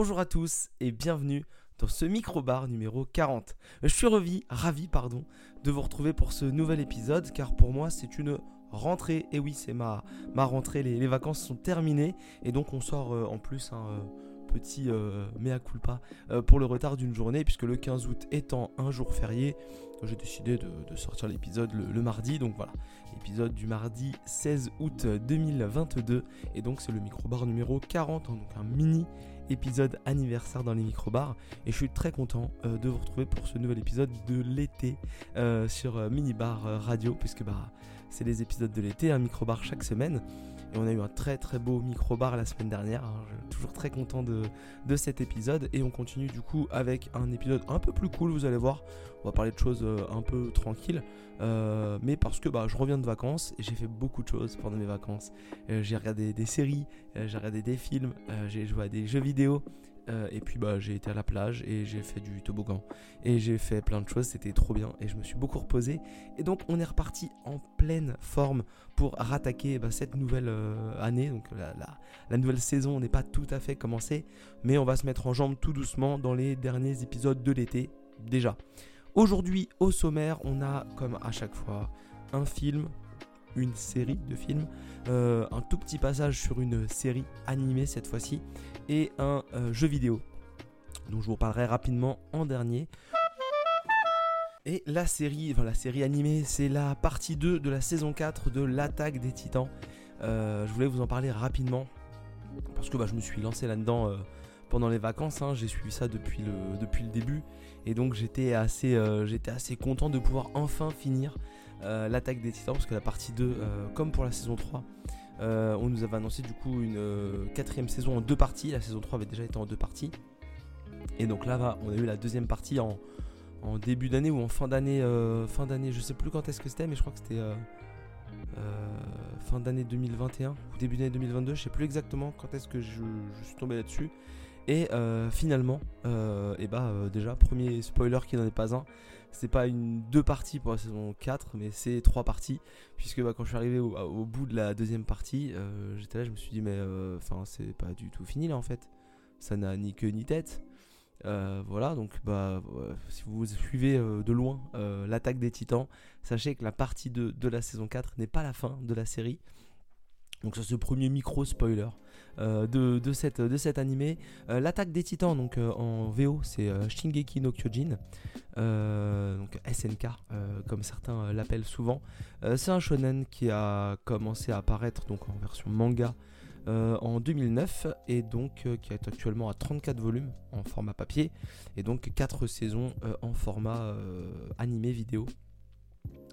Bonjour à tous et bienvenue dans ce micro-bar numéro 40. Je suis ravi, pardon, de vous retrouver pour ce nouvel épisode car pour moi c'est une rentrée. Et oui, c'est ma, rentrée, les, vacances sont terminées et donc on sort euh, en plus un euh, petit euh, mea culpa pour le retard d'une journée puisque le 15 août étant un jour férié, j'ai décidé de, sortir l'épisode le, mardi. Donc voilà, épisode du mardi 16 août 2022 et donc c'est le micro-bar numéro 40, hein, donc un mini épisode anniversaire dans les microbars. Et je suis très content euh, de vous retrouver pour ce nouvel épisode de l'été euh, sur euh, Minibar Radio puisque bah c'est les épisodes de l'été, un microbar chaque semaine et on a eu un très très beau micro-bar la semaine dernière. Hein. Toujours très content de, de, cet épisode. Et on continue du coup avec un épisode un peu plus cool, vous allez voir. On va parler de choses euh, un peu tranquilles. Euh, mais parce que bah, je reviens de vacances et j'ai fait beaucoup de choses pendant mes vacances. Euh, j'ai regardé des séries, j'ai regardé des films, j'ai joué à des jeux vidéo. Euh, et puis bah, j'ai été à la plage et j'ai fait du toboggan. Et j'ai fait plein de choses, c'était trop bien. Et je me suis beaucoup reposé. Et donc on est reparti en pleine forme pour rattaquer bah, cette nouvelle euh, année. Donc la, nouvelle saison n'est pas tout à fait commencée. Mais on va se mettre en jambe tout doucement dans les derniers épisodes de l'été. Déjà. Aujourd'hui au sommaire, on a comme à chaque fois un film, une série de films, euh, un tout petit passage sur une série animée cette fois-ci, et un euh, jeu vidéo, dont je vous parlerai rapidement en dernier. Et la série, enfin la série animée, c'est la partie 2 de la saison 4 de l'attaque des titans. Euh, je voulais vous en parler rapidement, parce que bah, je me suis lancé là-dedans pendant les vacances, hein. j'ai suivi ça depuis le, depuis le début, et donc j'étais assez, j'étais assez content de pouvoir enfin finir euh, l'attaque des titans, parce que la partie 2, euh, comme pour la saison 3, euh, on nous avait annoncé du coup une quatrième saison en deux parties. La saison 3 avait déjà été en deux parties. Et donc là, on a eu la deuxième partie en, début d'année ou en fin d'année. fin d'année, je sais plus quand est-ce que c'était, mais je crois que c'était fin d'année 2021 ou début d'année 2022. Je sais plus exactement quand est-ce que je, suis tombé là-dessus. Et finalement, et bah déjà, premier spoiler qui n'en est pas un, c'est pas une deux parties pour la saison 4, mais c'est trois parties. Puisque bah, quand je suis arrivé au, bout de la deuxième partie, euh, j'étais là, je me suis dit, mais euh, c'est pas du tout fini là en fait. Ça n'a ni queue ni tête. Euh, voilà, donc bah, si vous suivez de loin l'attaque des titans, sachez que la partie 2 de la saison 4 n'est pas la fin de la série. Donc ça c'est le premier micro spoiler euh, de, cette, de cet animé. Euh, l'attaque des titans donc euh, en VO c'est Shingeki no Kyojin, SNK comme certains l'appellent souvent. c'est un shonen qui a commencé à apparaître donc en version manga en 2009 et donc qui est actuellement à 34 volumes en format papier et donc 4 saisons en format animé vidéo.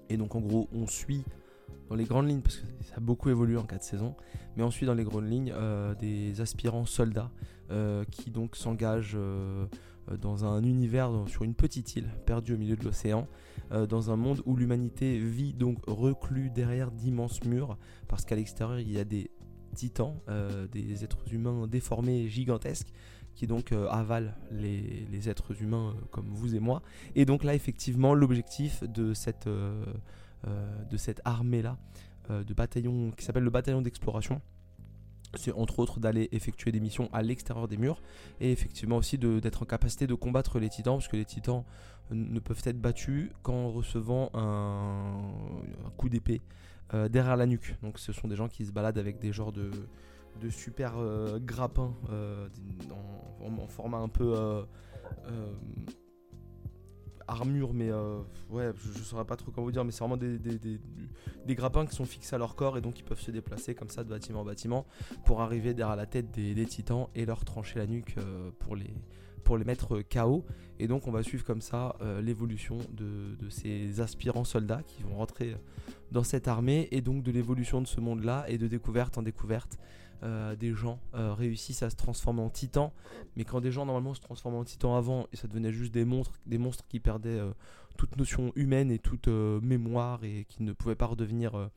Et donc en gros on suit dans les grandes lignes, parce que ça a beaucoup évolué en 4 saisons, mais on suit dans les grandes lignes euh, des aspirants soldats euh, qui donc s'engagent euh, dans un univers, sur une petite île perdue au milieu de l'océan, dans un monde où l'humanité vit donc reclus derrière d'immenses murs, parce qu'à l'extérieur il y a des titans, des êtres humains déformés gigantesques, qui donc avalent les, les, êtres humains comme vous et moi. Et donc là effectivement l'objectif de cette euh, de cette armée-là, euh, de bataillon qui s'appelle le bataillon d'exploration c'est entre autres d'aller effectuer des missions à l'extérieur des murs et effectivement aussi d'être en capacité de combattre les titans parce que les titans ne peuvent être battus qu'en recevant un, coup d'épée euh, derrière la nuque. Donc ce sont des gens qui se baladent avec des genres de, de super grappins en, format un peu armure, mais euh, ouais, je, saurais pas trop comment vous dire, mais c'est vraiment des, grappins qui sont fixés à leur corps et donc ils peuvent se déplacer comme ça de bâtiment en bâtiment pour arriver derrière la tête des, titans et leur trancher la nuque euh, pour les pour les mettre KO. Et donc on va suivre comme ça euh, l'évolution de, de, ces aspirants soldats qui vont rentrer dans cette armée et donc de l'évolution de ce monde-là et de découverte en découverte euh, des gens euh, réussissent à se transformer en titans. Mais quand des gens normalement se transformaient en titans avant et ça devenait juste des monstres, des monstres qui perdaient euh, toute notion humaine et toute mémoire et qui ne pouvaient pas redevenir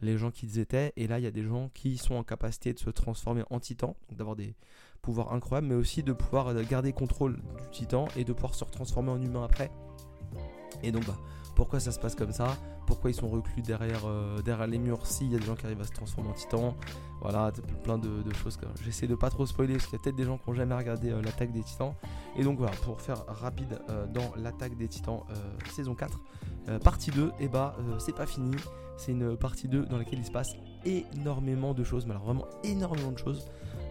les gens qu'ils étaient. Et là, il y a des gens qui sont en capacité de se transformer en titans, d'avoir des pouvoirs incroyables, mais aussi de pouvoir garder contrôle du titan et de pouvoir se retransformer en humain après. Et donc, bah, pourquoi ça se passe comme ça, pourquoi ils sont reclus derrière, euh, derrière les murs s'il y a des gens qui arrivent à se transformer en titan. Voilà, plein de, choses. J'essaie de pas trop spoiler parce qu'il y a peut-être des gens qui n'ont jamais regardé euh, l'attaque des titans. Et donc voilà, pour faire rapide euh, dans l'attaque des titans saison 4, partie 2, et bah c'est pas fini. C'est une partie 2 dans laquelle il se passe énormément de choses, mais alors vraiment énormément de choses.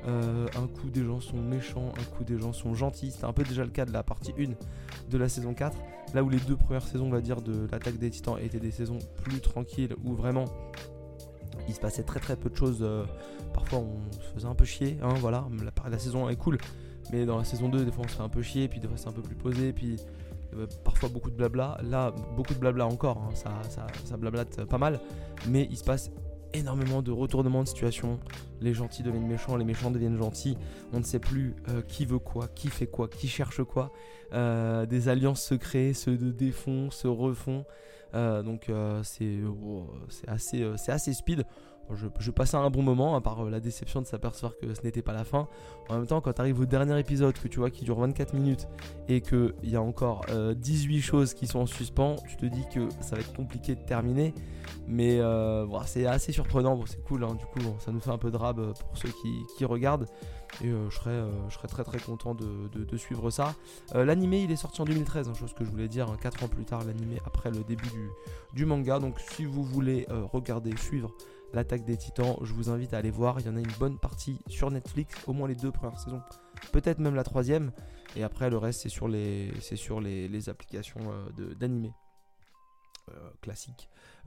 Euh, un coup des gens sont méchants, un coup des gens sont gentils. C'était un peu déjà le cas de la partie 1 de la saison 4. Là où les deux premières saisons, on dire, de l'attaque des titans étaient des saisons plus tranquilles, où vraiment il se passait très très peu de choses. Euh, parfois on se faisait un peu chier, hein, voilà. La, saison 1 est cool, mais dans la saison 2, des fois on se fait un peu chier, puis des fois c'est un peu plus posé, puis euh, parfois beaucoup de blabla. Là, beaucoup de blabla encore, hein. ça blablate pas mal, mais il se passe énormément de retournements de situation. Les gentils deviennent méchants, les méchants deviennent gentils. On ne sait plus euh, qui veut quoi, qui fait quoi, qui cherche quoi. Euh, des alliances se créent, se défont, se refont. Euh, donc c'est oh, assez, assez speed. Je, passais un bon moment, à part la déception de s'apercevoir que ce n'était pas la fin. En même temps, quand tu arrives au dernier épisode, que tu vois qui dure 24 minutes, et qu'il y a encore 18 choses qui sont en suspens, tu te dis que ça va être compliqué de terminer. Mais euh, c'est assez surprenant, bon, c'est cool, hein, du coup ça nous fait un peu de rab euh, pour ceux qui, regardent. Et euh, je, serais, très très content de, suivre ça. l'animé il est sorti en 2013, hein, chose que je voulais dire, 4 hein, ans plus tard l'animé après le début du, manga. Donc si vous voulez regarder, suivre l'attaque des titans, je vous invite à aller voir. Il y en a une bonne partie sur Netflix, au moins les deux premières saisons, peut-être même la troisième. Et après le reste c'est sur les, sur les, applications d'animé. Euh.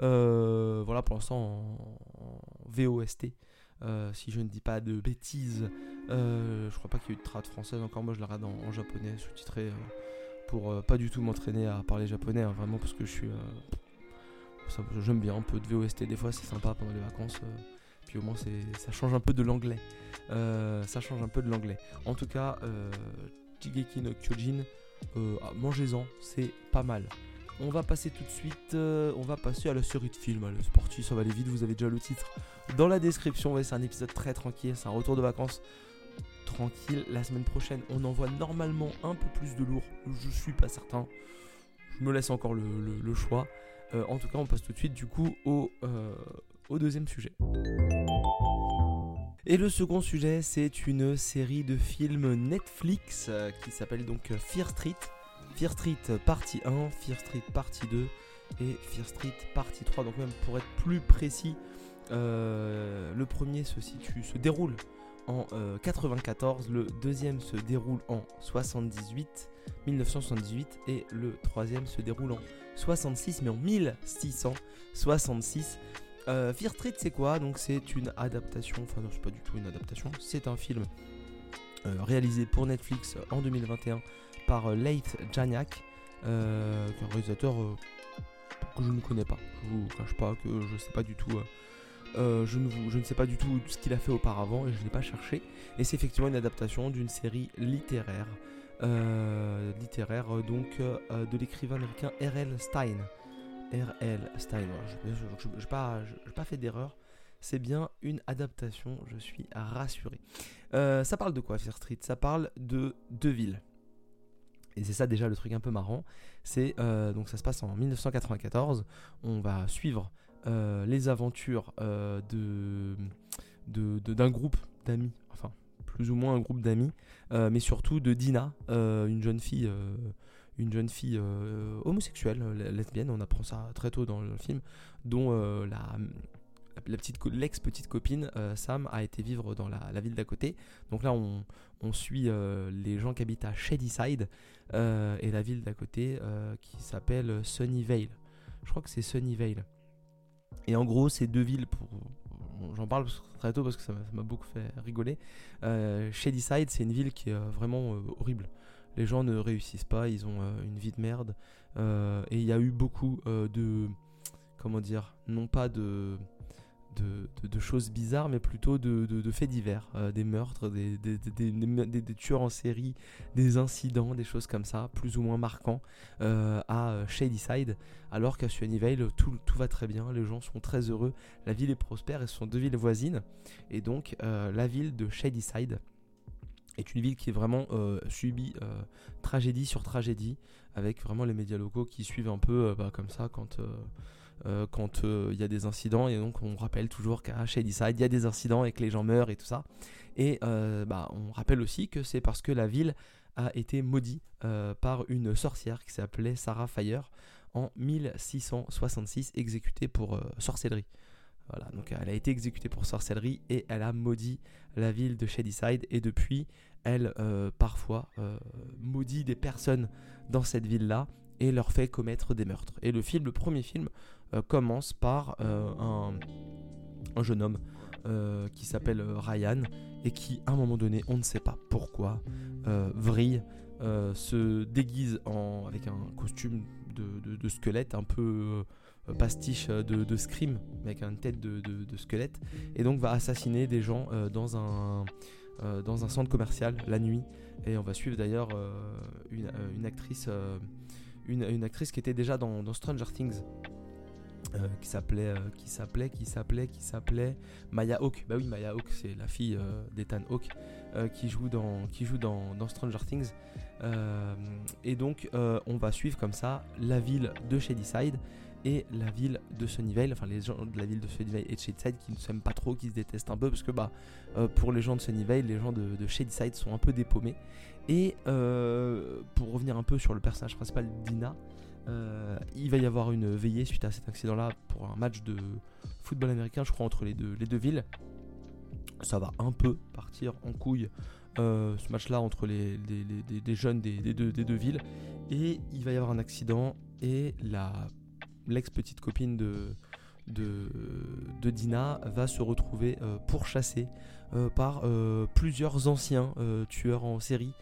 Euh, voilà pour l'instant en, VOST. Euh, si je ne dis pas de bêtises, je crois pas qu'il y ait eu de trad française encore. Moi, je la regarde en, japonais, sous-titré, pour pas du tout m'entraîner à parler japonais, hein, vraiment parce que je suis. J'aime bien un peu de VOST, des fois c'est sympa pendant les vacances. puis au moins ça change un peu de l'anglais. ça change un peu de l'anglais. En tout cas, Jigeki no Kyojin, mangez-en, c'est pas mal. On va passer tout de suite, euh, on va passer à la série de films. Allez, c'est parti, ça va aller vite, vous avez déjà le titre dans la description. c'est un épisode très tranquille, c'est un retour de vacances tranquille. La semaine prochaine, on envoie normalement un peu plus de lourd, je suis pas certain. Je me laisse encore le, choix. Euh, en tout cas, on passe tout de suite du coup au, euh, au deuxième sujet. Et le second sujet, c'est une série de films Netflix qui s'appelle donc Fear Street. Fear Street partie 1, Fear Street partie 2 et Fear Street partie 3. Donc même pour être plus précis, euh, le premier se situe, se déroule en 94, euh, le deuxième se déroule en 78, 1978 et le troisième se déroule en 66 mais en 1666. Euh, Fear Street c'est quoi? Donc c'est une adaptation, enfin non c'est pas du tout une adaptation, c'est un film réalisé pour Netflix en 2021 par euh, Leith Janiak, euh, un réalisateur euh, que je ne connais pas. Je vous cache pas que je sais pas du tout. Je, ne je, ne sais pas du tout ce qu'il a fait auparavant et je ne l'ai pas cherché. Et c'est effectivement une adaptation d'une série littéraire. littéraire donc de l'écrivain américain R.L. Stein. R.L. Stein, je n'ai pas, fait d'erreur. C'est bien une adaptation, je suis rassuré. ça parle de quoi Fear Street? Ça parle de deux villes et c'est ça déjà le truc un peu marrant, c'est euh, donc ça se passe en 1994, on va suivre euh, les aventures euh, de d'un groupe d'amis, enfin plus ou moins un groupe d'amis, mais surtout de Dina, une jeune fille, une jeune fille homosexuelle, lesbienne, on apprend ça très tôt dans le film, dont la la petite l'ex petite copine Sam a été vivre dans la, ville d'à côté. Donc là on, on suit les gens qui habitent à Shadyside, euh, et la ville d'à côté euh, qui s'appelle Sunnyvale. Je crois que c'est Sunnyvale. Et en gros, ces deux villes, j'en parle très tôt parce que ça m'a beaucoup fait rigoler. Euh, Shadyside, c'est une ville qui est vraiment horrible. Les gens ne réussissent pas, ils ont une vie de merde. et il y a eu beaucoup de. Comment dire Non pas de de, choses bizarres, mais plutôt de, faits divers, euh, des meurtres, des, tueurs en série, des incidents, des choses comme ça, plus ou moins marquants, euh, à Shadyside, alors qu'à Sunnyvale, tout, va très bien, les gens sont très heureux, la ville est prospère et ce sont deux villes voisines, et donc euh, la ville de Shadyside est une ville qui est vraiment subie tragédie sur tragédie, avec vraiment les médias locaux qui suivent un peu bah, comme ça quand quand il y a des incidents. Et donc on rappelle toujours qu'à Shadyside il y a des incidents et que les gens meurent et tout ça. Et bah, on rappelle aussi que c'est parce que la ville a été maudite par une sorcière qui s'appelait Sarah Fire en 1666 exécutée pour sorcellerie. Voilà, donc elle a été exécutée pour sorcellerie et elle a maudit la ville de Shadyside et depuis, elle euh, parfois euh, maudit des personnes dans cette ville-là et leur fait commettre des meurtres. Et le film, le premier film, euh, commence par un, un, jeune homme qui s'appelle Ryan et qui, à un moment donné, on ne sait pas pourquoi, vrille, se déguise en, avec un costume de, de squelette un peu euh, pastiche euh, de, Scream, avec une tête de, squelette, et donc va assassiner des gens euh, dans, un, dans un centre commercial la nuit. Et on va suivre d'ailleurs une, actrice, une, actrice qui était déjà dans, Stranger Things. qui s'appelait qui s'appelait qui s'appelait qui s'appelait Maya Hawke bah oui Maya Hawke c'est la fille d'Ethan Hawke qui joue dans qui joue dans, dans Stranger Things et donc on va suivre comme ça la ville de Shadyside et la ville de Sunnyvale, enfin les gens de la ville de Sunnyvale et de Shadyside qui ne s'aiment pas trop, qui se détestent un peu parce que bah euh, pour les gens de Sunnyvale, les gens de, Shadyside sont un peu dépaumés. Et euh, pour revenir un peu sur le personnage principal Dina, euh, il va y avoir une veillée suite à cet accident-là pour un match de football américain, je crois, entre les deux, les deux villes. Ça va un peu partir en couille ce match-là entre les, jeunes des, deux, des deux villes. Et il va y avoir un accident et la l'ex-petite copine de, de, Dina, va se retrouver euh, pourchassée euh, par euh, plusieurs anciens tueurs en série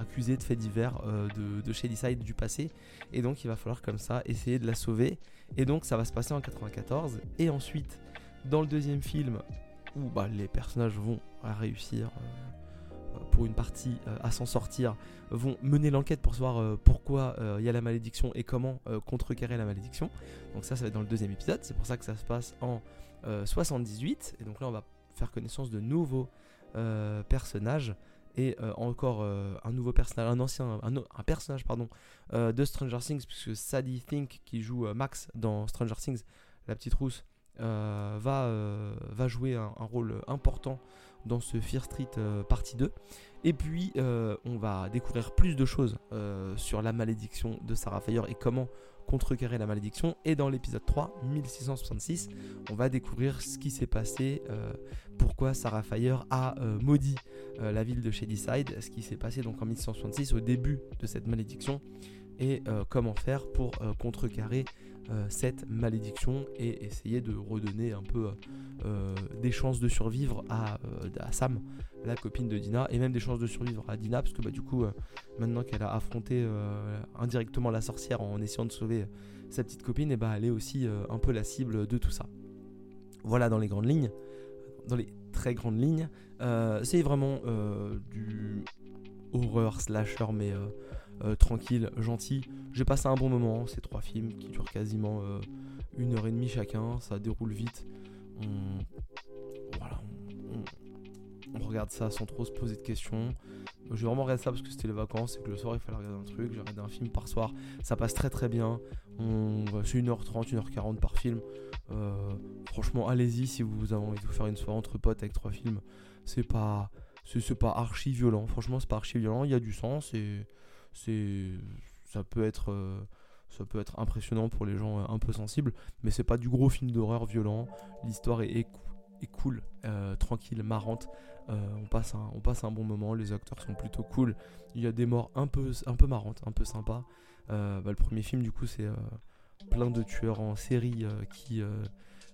accusés de faits divers de, de Shadyside du passé. Et donc il va falloir comme ça essayer de la sauver. Et donc ça va se passer en 94. Et ensuite, dans le deuxième film, où bah, les personnages vont réussir pour une partie euh, à s'en sortir, vont mener l'enquête pour savoir euh, pourquoi euh, il y a la malédiction et comment contrecarrer la malédiction. Donc ça, ça va être dans le deuxième épisode. C'est pour ça que ça se passe en 78. Et donc là, on va faire connaissance de nouveaux personnages et encore un nouveau personnage, un ancien, un, personnage pardon de Stranger Things, puisque Sadie Think qui joue Max dans Stranger Things, la petite rousse, va, va jouer un, rôle important dans ce Fear Street euh, partie 2. Et puis euh, on va découvrir plus de choses euh, sur la malédiction de Sarah Fire et comment contrecarrer la malédiction. Et dans l'épisode 3, 1666, on va découvrir ce qui s'est passé, pourquoi Sarah Fire a maudit la ville de Shadyside, ce qui s'est passé donc en 1666 au début de cette malédiction et comment faire pour contrecarrer cette malédiction et essayer de redonner un peu euh, des chances de survivre à, euh, Sam, la copine de Dina, et même des chances de survivre à Dina, parce que bah, du coup, maintenant qu'elle a affronté indirectement la sorcière en essayant de sauver sa petite copine, et bah, elle est aussi un peu la cible de tout ça. Voilà dans les grandes lignes, dans les très grandes lignes. c'est vraiment du horreur slasher, mais euh, tranquille, gentil. J'ai passé un bon moment, ces trois films qui durent quasiment euh, une heure et demie chacun, ça déroule vite. On, voilà, on, regarde ça sans trop se poser de questions. J'ai vraiment regardé ça parce que c'était les vacances et que le soir il fallait regarder un truc. J'ai regardé un film par soir, ça passe très très bien. C'est 1h30, 1h40 par film. Euh, franchement, allez-y si vous avez envie de vous faire une soirée entre potes avec trois films. C'est pas, c'est pas archi violent. Franchement, c'est pas archi violent. Il y a du sens et c'est ça peut être euh, ça peut être impressionnant pour les gens euh, un peu sensibles, mais c'est pas du gros film d'horreur violent. L'histoire est, est, cool, euh, tranquille, marrante. on, passe un, on passe un bon moment, les acteurs sont plutôt cool. Il y a des morts un peu, un peu marrantes, un peu sympas. Bah, le premier film, du coup, c'est plein de tueurs en série qui,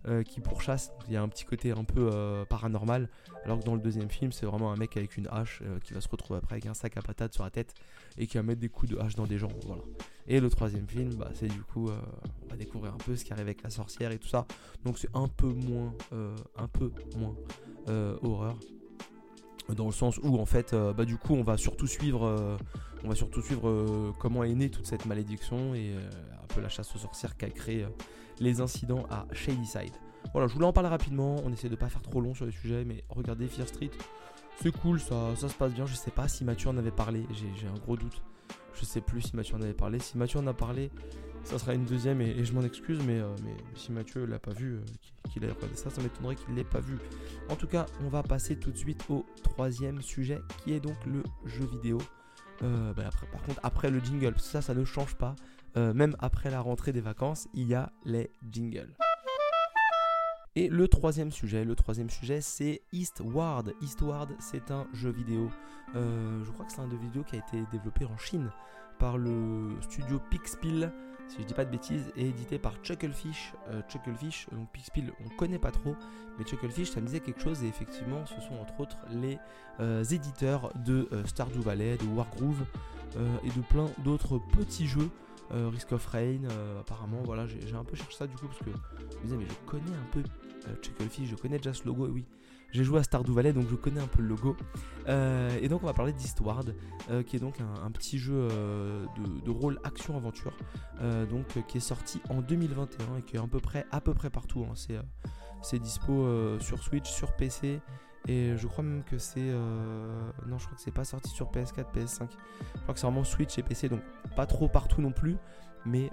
euh, qui pourchasse. Il y a un petit côté un peu euh, paranormal. Alors que dans le deuxième film, c'est vraiment un mec avec une hache euh, qui va se retrouver après avec un sac à patates sur la tête et qui va mettre des coups de hache dans des gens. Voilà. Et le troisième film, bah, c'est du coup, on va découvrir un peu ce qui arrive avec la sorcière et tout ça. Donc c'est un peu moins, un peu moins horreur dans le sens où en fait bah, du coup on va surtout suivre on va surtout suivre comment est née toute cette malédiction et un peu la chasse aux sorcières qu'a créé les incidents à Shadyside. Voilà, je voulais en parler rapidement, on essaie de pas faire trop long sur les sujets, mais regardez Fear Street, c'est cool, ça, ça se passe bien. Je sais pas si Mathieu en avait parlé, j'ai un gros doute. Je sais plus si Mathieu en avait parlé. Si Mathieu en a parlé, ça sera une deuxième et, je m'en excuse, mais, mais, si Mathieu l'a pas vu, qu'il ait regardé ça, ça m'étonnerait qu'il l'ait pas vu. En tout cas, on va passer tout de suite au troisième sujet qui est donc le jeu vidéo. Bah, après, par contre, après le jingle, ça, ça ne change pas. même après la rentrée des vacances, il y a les jingles. Et le troisième sujet, le troisième sujet, c'est Eastward. Eastward, c'est un jeu vidéo. Euh, je crois que c'est un jeu vidéo qui a été développé en Chine par le studio Pixpil, si je dis pas de bêtises, et édité par Chucklefish. Euh, Chucklefish, donc Pixpil, on connaît pas trop, mais Chucklefish, ça me disait quelque chose. Et effectivement, ce sont entre autres les euh, éditeurs de Stardew Valley, de Wargroove et de plein d'autres petits jeux. Risk of Rain, apparemment, voilà, j'ai un peu cherché ça du coup parce que je me disais, mais je connais un peu euh, Chucklefish, je connais déjà ce logo, et oui, j'ai joué à Stardew Valley, donc je connais un peu le logo. Euh, et donc on va parler d'Eastward, euh, qui est donc un, petit jeu de, rôle action-aventure, donc qui est sorti en 2021 et qui est à peu près, à peu près partout. Hein. C'est, dispo sur Switch, sur PC. Et je crois même que c'est. Non, je crois que c'est pas sorti sur PS4, PS5. Je crois que c'est vraiment Switch et PC, donc pas trop partout non plus. Mais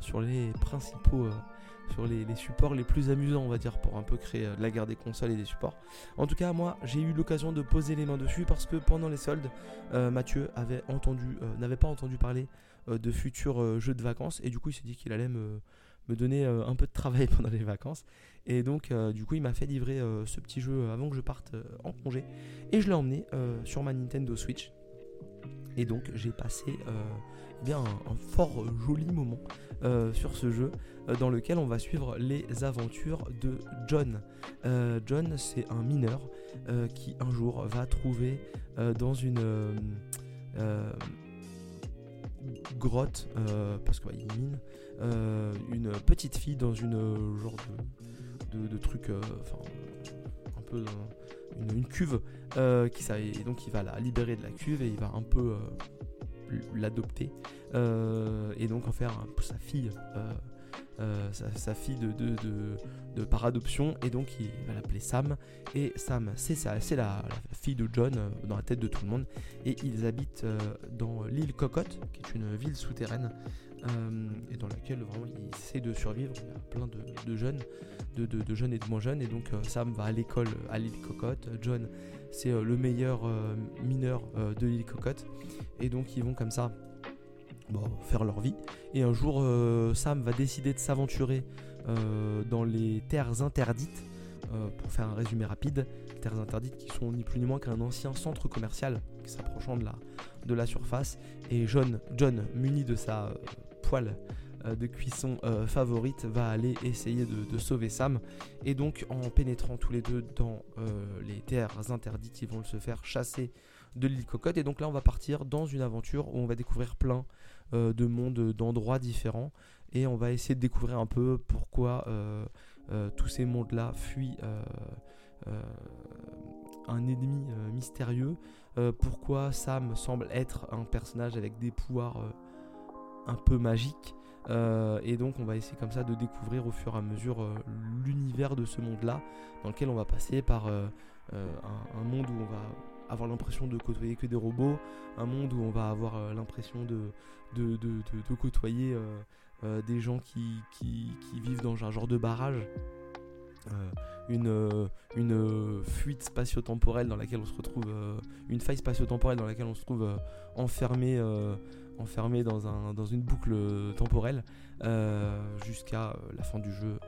sur les principaux sur les, supports les plus amusants, on va dire, pour un peu créer euh, la guerre des consoles et des supports. En tout cas, moi, j'ai eu l'occasion de poser les mains dessus parce que pendant les soldes, euh, Mathieu avait entendu, euh, n'avait pas entendu parler de futurs jeux de vacances et du coup, il s'est dit qu'il allait me, me donner un peu de travail pendant les vacances. Et donc, du coup, il m'a fait livrer ce petit jeu avant que je parte en congé et je l'ai emmené sur ma Nintendo Switch. Et donc, j'ai passé bien un, fort joli moment euh, sur ce jeu euh, dans lequel on va suivre les aventures de John. Euh, John, c'est un mineur qui un jour va trouver dans une grotte, parce qu'il mine, une petite fille dans une genre de, truc, un peu une, cuve, qui, ça, et donc il va la libérer de la cuve et il va un peu l'adopter euh, et donc en faire sa fille. Euh, euh, sa, fille de, par adoption et donc il va l'appeler Sam. Et Sam c'est c'est la, fille de John dans la tête de tout le monde. Et ils habitent dans l'île Cocotte qui est une ville souterraine et dans laquelle vraiment il essaie de survivre. Il y a plein de, jeunes de, jeunes et de moins jeunes. Et donc Sam va à l'école à l'île Cocotte. John c'est le meilleur mineur de l'île Cocotte. Et donc ils vont comme ça faire leur vie. Et un jour, euh, Sam va décider de s'aventurer euh, dans les terres interdites. Euh, pour faire un résumé rapide, terres interdites qui sont ni plus ni moins qu'un ancien centre commercial qui s'approchant de la, de la surface. Et John, John muni de sa poêle de cuisson favorite, va aller essayer de, sauver Sam. Et donc, en pénétrant tous les deux dans les terres interdites, ils vont se faire chasser de l'île Cocotte. Et donc là, on va partir dans une aventure où on va découvrir plein de mondes, d'endroits différents. Et on va essayer de découvrir un peu pourquoi euh, euh, tous ces mondes-là fuient un ennemi mystérieux. pourquoi Sam semble être un personnage avec des pouvoirs un peu magiques. et donc on va essayer comme ça de découvrir au fur et à mesure l'univers de ce monde-là, dans lequel on va passer par un, monde où on va avoir l'impression de côtoyer que des robots, un monde où on va avoir euh, l'impression de, côtoyer euh, euh, des gens qui, vivent dans un genre de barrage. une, fuite spatio-temporelle dans laquelle on se retrouve, une faille spatio-temporelle dans laquelle on se trouve enfermé, dans une boucle temporelle jusqu'à la fin du jeu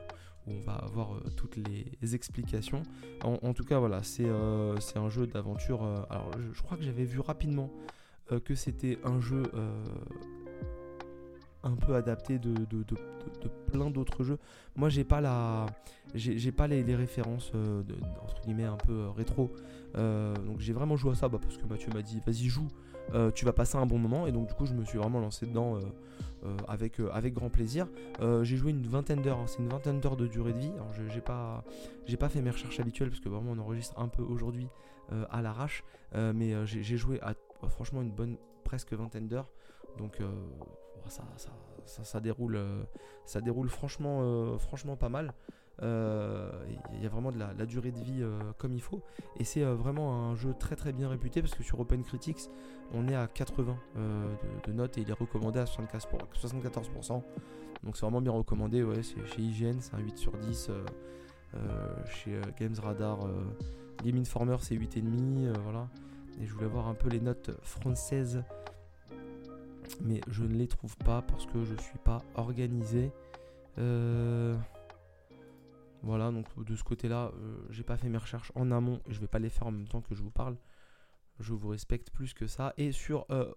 où on va avoir euh, toutes les explications. En, tout cas, voilà, c'est euh, un jeu d'aventure. Euh, alors, je, crois que j'avais vu rapidement que c'était un jeu un peu adapté de, plein d'autres jeux. Moi, j'ai pas la, j'ai pas les, références entre guillemets un peu rétro. donc, j'ai vraiment joué à ça bah, parce que Mathieu m'a dit, vas-y joue, tu vas passer un bon moment. Et donc, du coup, je me suis vraiment lancé dedans euh, avec, euh, grand plaisir. Euh, j'ai joué une vingtaine d'heures, hein. c'est une vingtaine d'heures de durée de vie. Alors j'ai pas, j'ai pas fait mes recherches habituelles parce que vraiment on enregistre un peu aujourd'hui à l'arrache, mais j'ai joué à franchement une bonne presque vingtaine d'heures. Donc ça, ça, ça, déroule, ça déroule franchement, franchement pas mal. Il y a vraiment de la, durée de vie comme il faut. Et c'est vraiment un jeu très très bien réputé parce que sur Open Critics, on est à 80 de, notes et il est recommandé à 74%. Donc c'est vraiment bien recommandé. Ouais, c'est chez IGN, c'est un 8 sur 10. chez Games Radar, Game Informer, c'est 8,5. voilà. Et je voulais voir un peu les notes françaises mais je ne les trouve pas parce que je suis pas organisé. Euh, voilà, donc de ce côté-là, euh, j'ai pas fait mes recherches en amont et je vais pas les faire en même temps que je vous parle. Je vous respecte plus que ça. Et sur, euh,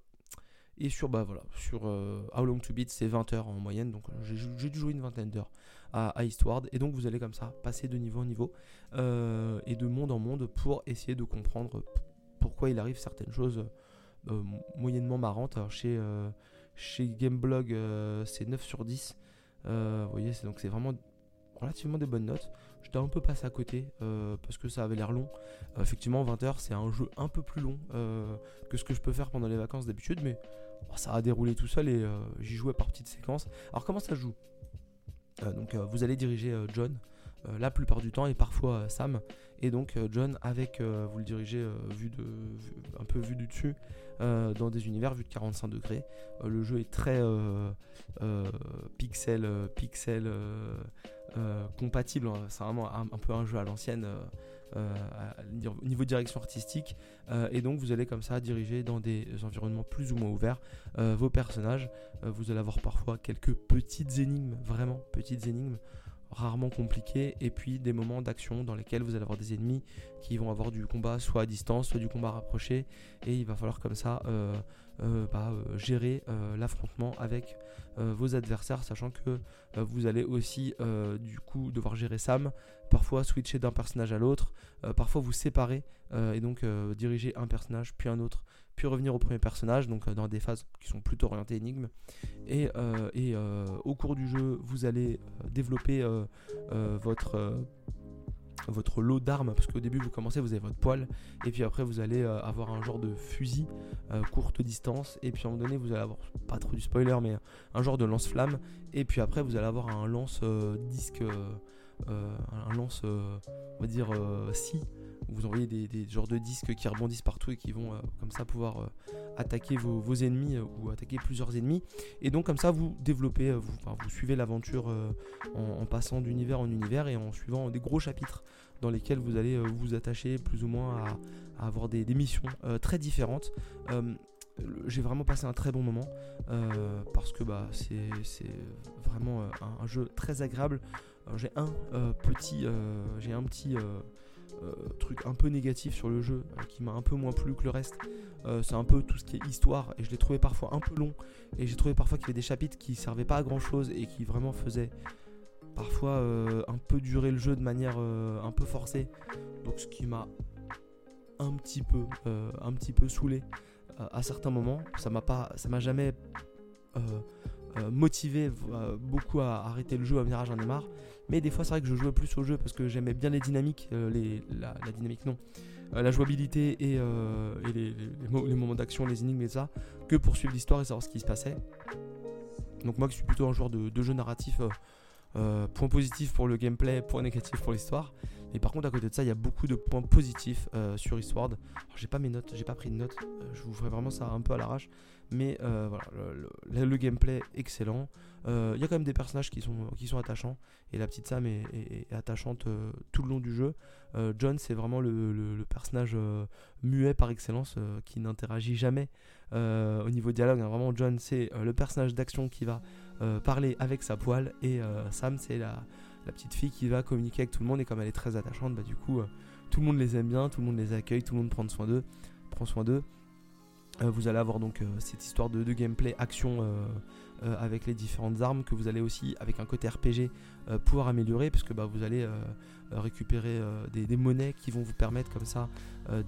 et sur, bah voilà, sur How Long to Beat, c'est 20 heures en moyenne. Donc j'ai dû jouer une vingtaine d'heures à, Eastward. Et donc vous allez comme ça passer de niveau en niveau et de monde en monde pour essayer de comprendre pourquoi il arrive certaines choses euh, moyennement marrante. Alors chez, euh, chez Gameblog, euh, c'est 9 sur 10. vous voyez, c'est, donc c'est vraiment relativement des bonnes notes. J'étais un peu passé à côté parce que ça avait l'air long. effectivement, 20 heures, c'est un jeu un peu plus long que ce que je peux faire pendant les vacances d'habitude, mais ça a déroulé tout seul et j'y jouais par petites séquences. Alors, comment ça joue? Donc, vous allez diriger John la plupart du temps et parfois Sam. Et donc, John, avec, vous le dirigez vu de, un peu vu du dessus, euh, dans des univers vus de 45 degrés. Euh, le jeu est très euh, pixel, pixel compatible. Hein. C'est vraiment un, peu un jeu à l'ancienne. au niveau direction artistique et donc vous allez comme ça diriger dans des environnements plus ou moins ouverts vos personnages vous allez avoir parfois quelques petites énigmes vraiment petites énigmes rarement compliqué, et puis des moments d'action dans lesquels vous allez avoir des ennemis qui vont avoir du combat soit à distance, soit du combat rapproché, et il va falloir comme ça euh, euh, bah, euh, gérer l'affrontement avec vos adversaires, sachant que vous allez aussi du coup devoir gérer Sam, parfois switcher d'un personnage à l'autre, parfois vous séparer et donc diriger un personnage puis un autre puis revenir au premier personnage, donc dans des phases qui sont plutôt orientées énigmes. Et, et au cours du jeu, vous allez développer votre votre lot d'armes, parce qu'au début vous commencez, vous avez votre poil, et puis après vous allez euh, avoir un genre de fusil euh, courte distance, et puis à un moment donné vous allez avoir, pas trop du spoiler, mais un genre de lance-flamme, et puis après vous allez avoir un lance-disque, euh, un lance, on va dire, si, vous envoyez des, genres de disques qui rebondissent partout et qui vont comme ça pouvoir attaquer vos, ennemis ou attaquer plusieurs ennemis. Et donc comme ça vous développez, vous, suivez l'aventure en, passant d'univers en univers et en suivant des gros chapitres dans lesquels vous allez euh, vous attacher plus ou moins à, avoir des, missions euh, très différentes euh, j'ai vraiment passé un très bon moment parce que bah, c'est vraiment un, jeu très agréable. J'ai un, petit, j'ai un petit truc un peu négatif sur le jeu qui m'a un peu moins plu que le reste. c'est un peu tout ce qui est histoire et je l'ai trouvé parfois un peu long et j'ai trouvé parfois qu'il y avait des chapitres qui servaient pas à grand chose et qui vraiment faisaient parfois euh, un peu duré le jeu de manière euh, un peu forcée. Donc ce qui m'a un petit peu, euh, un petit peu saoulé à certains moments. Ça m'a pas, ça m'a jamais motivé beaucoup à arrêter le jeu, à dire ah, j'en. Mais des fois c'est vrai que je jouais plus au jeu parce que j'aimais bien les dynamiques, les, la, dynamique non, la jouabilité et, les, moments d'action, les énigmes et ça, que pour suivre l'histoire et savoir ce qui se passait. Donc moi qui suis plutôt un joueur de, de jeu narratif euh, point positif pour le gameplay, point négatif pour l'histoire. Mais par contre, à côté de ça, il y a beaucoup de points positifs euh, sur Eastward. J'ai pas mes notes, j'ai pas pris de notes. Euh, je vous ferai vraiment ça un peu à l'arrache. Mais voilà, le, gameplay excellent. Il y a quand même des personnages qui sont, qui sont attachants. Et la petite Sam est, attachante tout le long du jeu. John, c'est vraiment le, personnage muet par excellence qui n'interagit jamais au niveau dialogue. Hein. Vraiment, John, c'est le personnage d'action qui va euh, parler avec sa poêle et euh, Sam c'est la, petite fille qui va communiquer avec tout le monde et comme elle est très attachante bah du coup euh, tout le monde les aime bien, tout le monde les accueille, tout le monde prend soin d'eux, prend soin d'eux. Vous allez avoir donc cette histoire de, gameplay action avec les différentes armes que vous allez aussi avec un côté RPG pouvoir améliorer puisque bah, vous allez récupérer des, monnaies qui vont vous permettre comme ça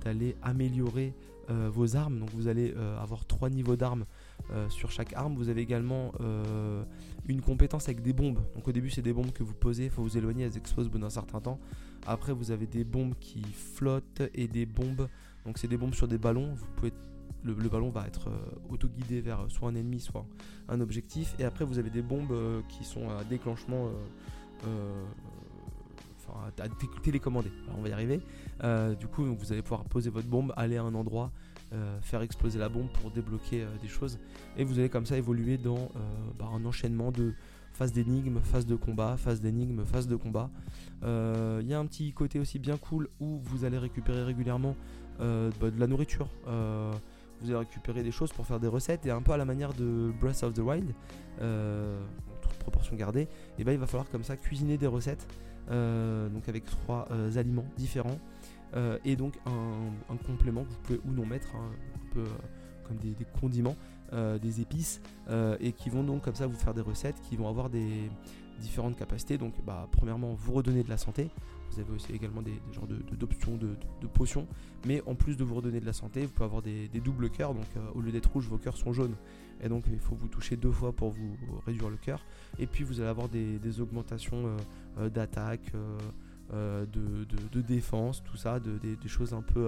d'aller améliorer vos armes. Donc vous allez avoir trois niveaux d'armes euh, sur chaque arme. Vous avez également euh, une compétence avec des bombes. Donc au début c'est des bombes que vous posez, il faut vous éloigner, elles explosent au bout d'un certain temps. Après vous avez des bombes qui flottent et des bombes. Donc c'est des bombes sur des ballons. Vous pouvez le, ballon va être euh, auto-guidé vers soit un ennemi, soit un objectif. Et après, vous avez des bombes qui sont à déclenchement à télécommander. on va y arriver. du coup, vous allez pouvoir poser votre bombe, aller à un endroit, faire exploser la bombe pour débloquer des choses. Et vous allez comme ça évoluer dans bah, un enchaînement de phase d'énigmes, phase de combat, phase d'énigmes, phase de combat. Il y a un petit côté aussi bien cool où vous allez récupérer régulièrement bah, de la nourriture vous allez récupérer des choses pour faire des recettes et un peu à la manière de Breath of the Wild, euh, toute proportion gardée, et eh ben il va falloir comme ça cuisiner des recettes, euh, donc avec trois euh, aliments différents et donc un, complément que vous pouvez ou non mettre, hein, un peu comme des, condiments, des épices, et qui vont donc comme ça vous faire des recettes qui vont avoir des différentes capacités. Donc bah, premièrement vous redonner de la santé, vous avez aussi également des, genres d'options de, de, potions. Mais en plus de vous redonner de la santé, vous pouvez avoir des, doubles cœurs. Donc euh, au lieu d'être rouge, vos cœurs sont jaunes. Et donc il faut vous toucher deux fois pour vous réduire le cœur. Et puis vous allez avoir des, augmentations euh, euh, d'attaque, de, défense, tout ça, des, choses un peu...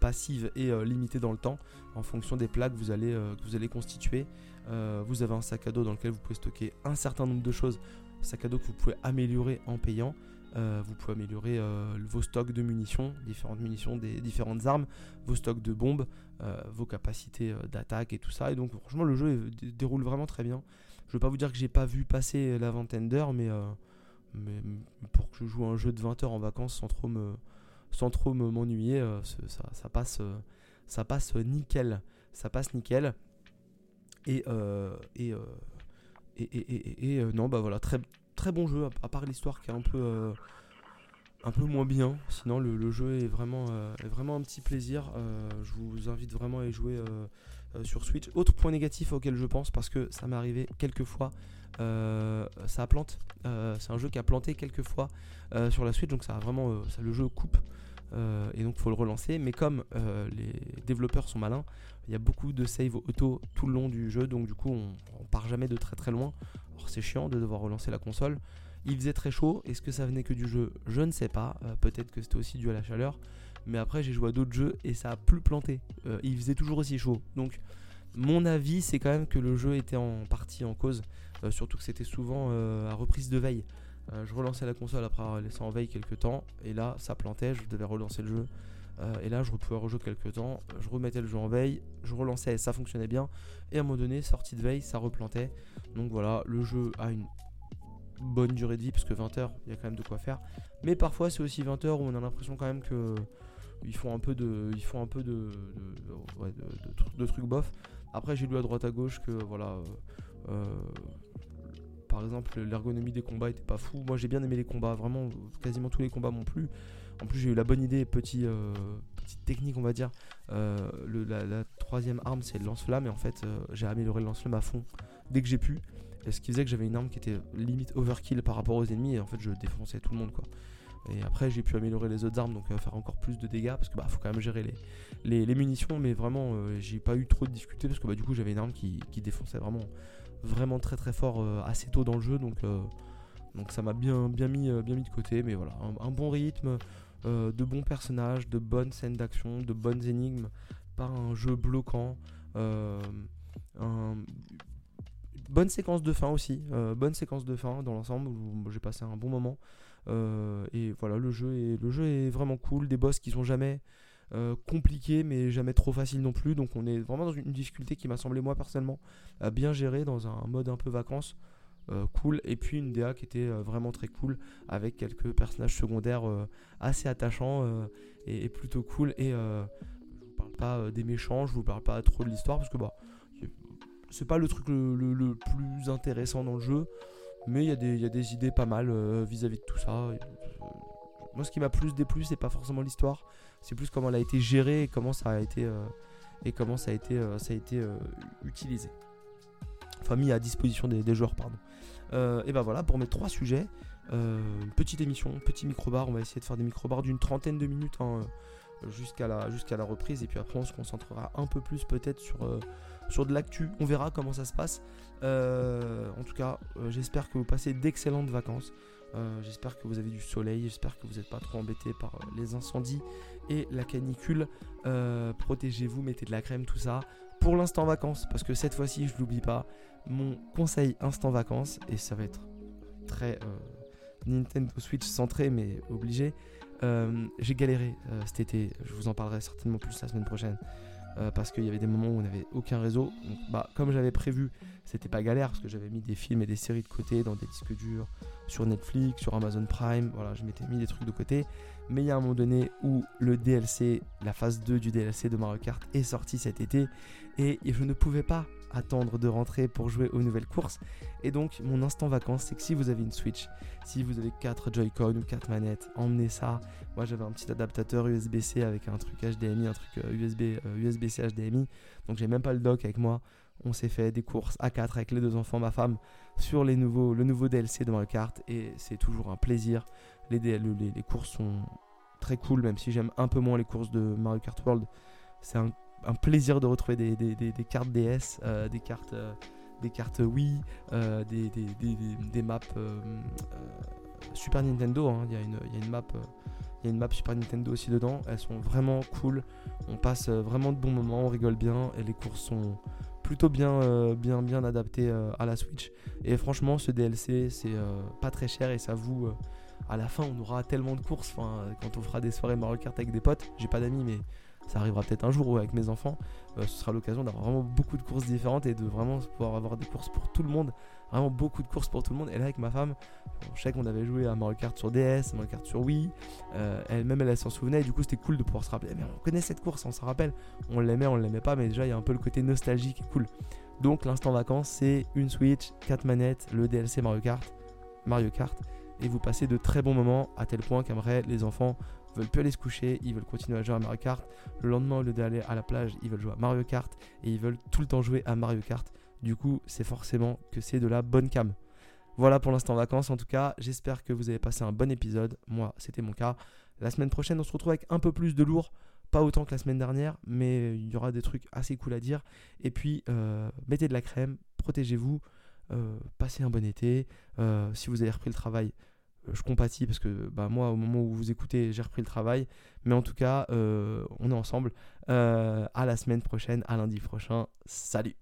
passives et limitées dans le temps en fonction des plaques que vous allez, que vous allez constituer. vous avez un sac à dos dans lequel vous pouvez stocker un certain nombre de choses sac à dos que vous pouvez améliorer en payant. Euh, vous pouvez améliorer euh, vos stocks de munitions, différentes munitions des différentes armes, vos stocks de bombes, euh, vos capacités d'attaque et tout ça. Et donc franchement le jeu déroule vraiment très bien. Je ne veux pas vous dire que j'ai pas vu passer la vingtaine d'heures, mais, pour que je joue un jeu de 20 heures en vacances sans trop me sans trop m'ennuyer, ça, ça, passe ça passe nickel. Ça passe nickel. Et, et et, euh, non, bah voilà, très, bon jeu, à, part l'histoire qui est un peu, euh, moins bien. Sinon, le, jeu est vraiment, euh, un petit plaisir. je vous invite vraiment à y jouer sur Switch. Autre point négatif auquel je pense, parce que ça m'est arrivé quelques fois, ça plante. c'est un jeu qui a planté quelques fois sur la Switch, donc ça a vraiment, le jeu coupe. Et donc il faut le relancer. Mais comme les développeurs sont malins, il y a beaucoup de save auto tout le long du jeu, donc du coup on, part jamais de très très loin. Alors c'est chiant de devoir relancer la console. Il faisait très chaud, est-ce que ça venait que du jeu? Je ne sais pas, euh, peut-être que c'était aussi dû à la chaleur. Mais après j'ai joué à d'autres jeux et ça a plus planté. Euh, il faisait toujours aussi chaud. Donc mon avis c'est quand même que le jeu était en partie en cause. Euh, surtout que c'était souvent à reprise de veille. Je relançais la console après avoir laissé en veille quelques temps. Et là ça plantait, je devais relancer le jeu. Euh, et là, je pouvais rejouer quelques temps. Je remettais le jeu en veille, je relançais, ça fonctionnait bien. Et à un moment donné, sortie de veille, ça replantait. Donc voilà, le jeu a une bonne durée de vie parce que 20 heures, il y a quand même de quoi faire. Mais parfois, c'est aussi 20 heures où on a l'impression quand même que ils font un peu de, ils trucs bof. Après, j'ai lu à droite à gauche que voilà. Euh, euh, par exemple, l'ergonomie des combats était pas fou. Moi, j'ai bien aimé les combats. Vraiment, quasiment tous les combats m'ont plu. En plus, j'ai eu la bonne idée, euh, petite technique, on va dire. Euh, la, troisième arme, c'est le lance-flamme. Et en fait, euh, j'ai amélioré le lance-flamme à fond dès que j'ai pu. Et ce qui faisait que j'avais une arme qui était limite overkill par rapport aux ennemis. Et en fait, je défonçais tout le monde. Et après, j'ai pu améliorer les autres armes, donc faire encore plus de dégâts. Parce que bah, faut quand même gérer les, les, munitions. Mais vraiment, j'ai pas eu trop de difficultés. Parce que bah, du coup, j'avais une arme qui, défonçait vraiment, vraiment très très fort assez tôt dans le jeu. Donc. Donc ça m'a bien, bien, mis, bien mis de côté, mais voilà, un bon rythme, euh, de bons personnages, de bonnes scènes d'action, de bonnes énigmes, pas un jeu bloquant. Euh, bonne séquence de fin aussi, euh, bonne séquence de fin dans l'ensemble où j'ai passé un bon moment. et voilà, le jeu, est, le jeu est vraiment cool. Des boss qui sont jamais compliqués mais jamais trop faciles non plus. Donc on est vraiment dans une difficulté qui m'a semblé moi personnellement bien gérée dans un mode un peu vacances. Euh, cool. Et puis une DA qui était euh, vraiment très cool avec quelques personnages secondaires euh, assez attachants et, plutôt cool. Et je vous parle pas des méchants, je vous parle pas trop de l'histoire parce que bah c'est pas le truc le, plus intéressant dans le jeu, mais il y, y, a des idées pas mal vis-à-vis de tout ça. moi, ce qui m'a plus déplu, c'est pas forcément l'histoire, c'est plus comment elle a été gérée et comment ça a été, et comment ça a été, ça a été utilisé. Enfin, mis à disposition des joueurs, pardon. Euh, et ben voilà, pour mes trois sujets, euh, petite émission, petit micro-bar. On va essayer de faire des micro-bars d'une trentaine de minutes hein, jusqu'à la, la reprise. Et puis après, on se concentrera un peu plus peut-être sur, euh, sur de l'actu. On verra comment ça se passe. en tout cas, j'espère que vous passez d'excellentes vacances. J'espère que vous avez du soleil, j'espère que vous n'êtes pas trop embêtés par les incendies et la canicule. Protégez-vous, mettez de la crème, tout ça. Pour l'instant vacances, parce que cette fois-ci, je l'oublie pas, mon conseil instant vacances, et ça va être très, euh, Nintendo Switch centré, mais obligé. j'ai galéré cet été, je vous en parlerai certainement plus la semaine prochaine. Parce qu'il y avait des moments où on n'avait aucun réseau. bah, comme j'avais prévu, c'était pas galère parce que j'avais mis des films et des séries de côté dans des disques durs, sur Netflix, sur Amazon Prime. Voilà, je m'étais mis des trucs de côté. Mais il y a un moment donné où le DLC, la phase 2 du DLC de Mario Kart est sorti cet été et je ne pouvais pas attendre de rentrer pour jouer aux nouvelles courses. Et donc, mon instant vacances, c'est que si vous avez une Switch, si vous avez 4 Joy-Con ou 4 manettes, emmenez ça. Moi, j'avais un petit adaptateur USB-C avec un truc HDMI, un truc USB, euh, USB-C euh, HDMI. Donc, j'ai même pas le dock avec moi. On s'est fait des courses à 4 avec les deux enfants, ma femme, sur les nouveaux, le nouveau DLC de Mario Kart. Et c'est toujours un plaisir. Les, les, les courses sont très cool, même si j'aime un peu moins les courses de Mario Kart World. C'est un un plaisir de retrouver des, des, cartes DS, euh, des cartes euh, des cartes Wii, euh, des, des, maps Super Nintendo. Hein. Il, y a une, il, y a une map, il y a une map Super Nintendo aussi dedans. Elles sont vraiment cool. On passe vraiment de bons moments, on rigole bien et les courses sont plutôt bien, bien, bien adaptées à la Switch. Et franchement, ce DLC, c'est pas très cher et ça vous. à la fin, on aura tellement de courses. Enfin, quand on fera des soirées Mario Kart avec des potes, j'ai pas d'amis, mais ça arrivera peut-être un jour avec mes enfants, euh, ce sera l'occasion d'avoir vraiment beaucoup de courses différentes et de vraiment pouvoir avoir des courses pour tout le monde, vraiment beaucoup de courses pour tout le monde. Et là avec ma femme, je sais qu'on avait joué à Mario Kart sur DS, Mario Kart sur Wii, euh, elle-même elle, s'en souvenait et du coup c'était cool de pouvoir se rappeler, mais on connaît cette course, on s'en rappelle, on l'aimait, on l'aimait pas, mais déjà il y a un peu le côté nostalgique cool. Donc l'instant vacances c'est une Switch, 4 manettes, le DLC Mario Kart, Mario Kart, et vous passez de très bons moments à tel point qu'après les enfants veulent plus aller se coucher, ils veulent continuer à jouer à Mario Kart. Le lendemain, au lieu d'aller à la plage, ils veulent jouer à Mario Kart et ils veulent tout le temps jouer à Mario Kart. Du coup, c'est forcément que c'est de la bonne cam. Voilà pour l'instant vacances. En tout cas, j'espère que vous avez passé un bon épisode. Moi, c'était mon cas. La semaine prochaine, on se retrouve avec un peu plus de lourd. Pas autant que la semaine dernière, mais il y aura des trucs assez cool à dire. Et puis, euh, mettez de la crème, protégez-vous, euh, passez un bon été. Euh, si vous avez repris le travail, euh, je compatis parce que bah, moi, au moment où vous écoutez, j'ai repris le travail. Mais en tout cas, euh, on est ensemble. Euh, à la semaine prochaine, à lundi prochain. Salut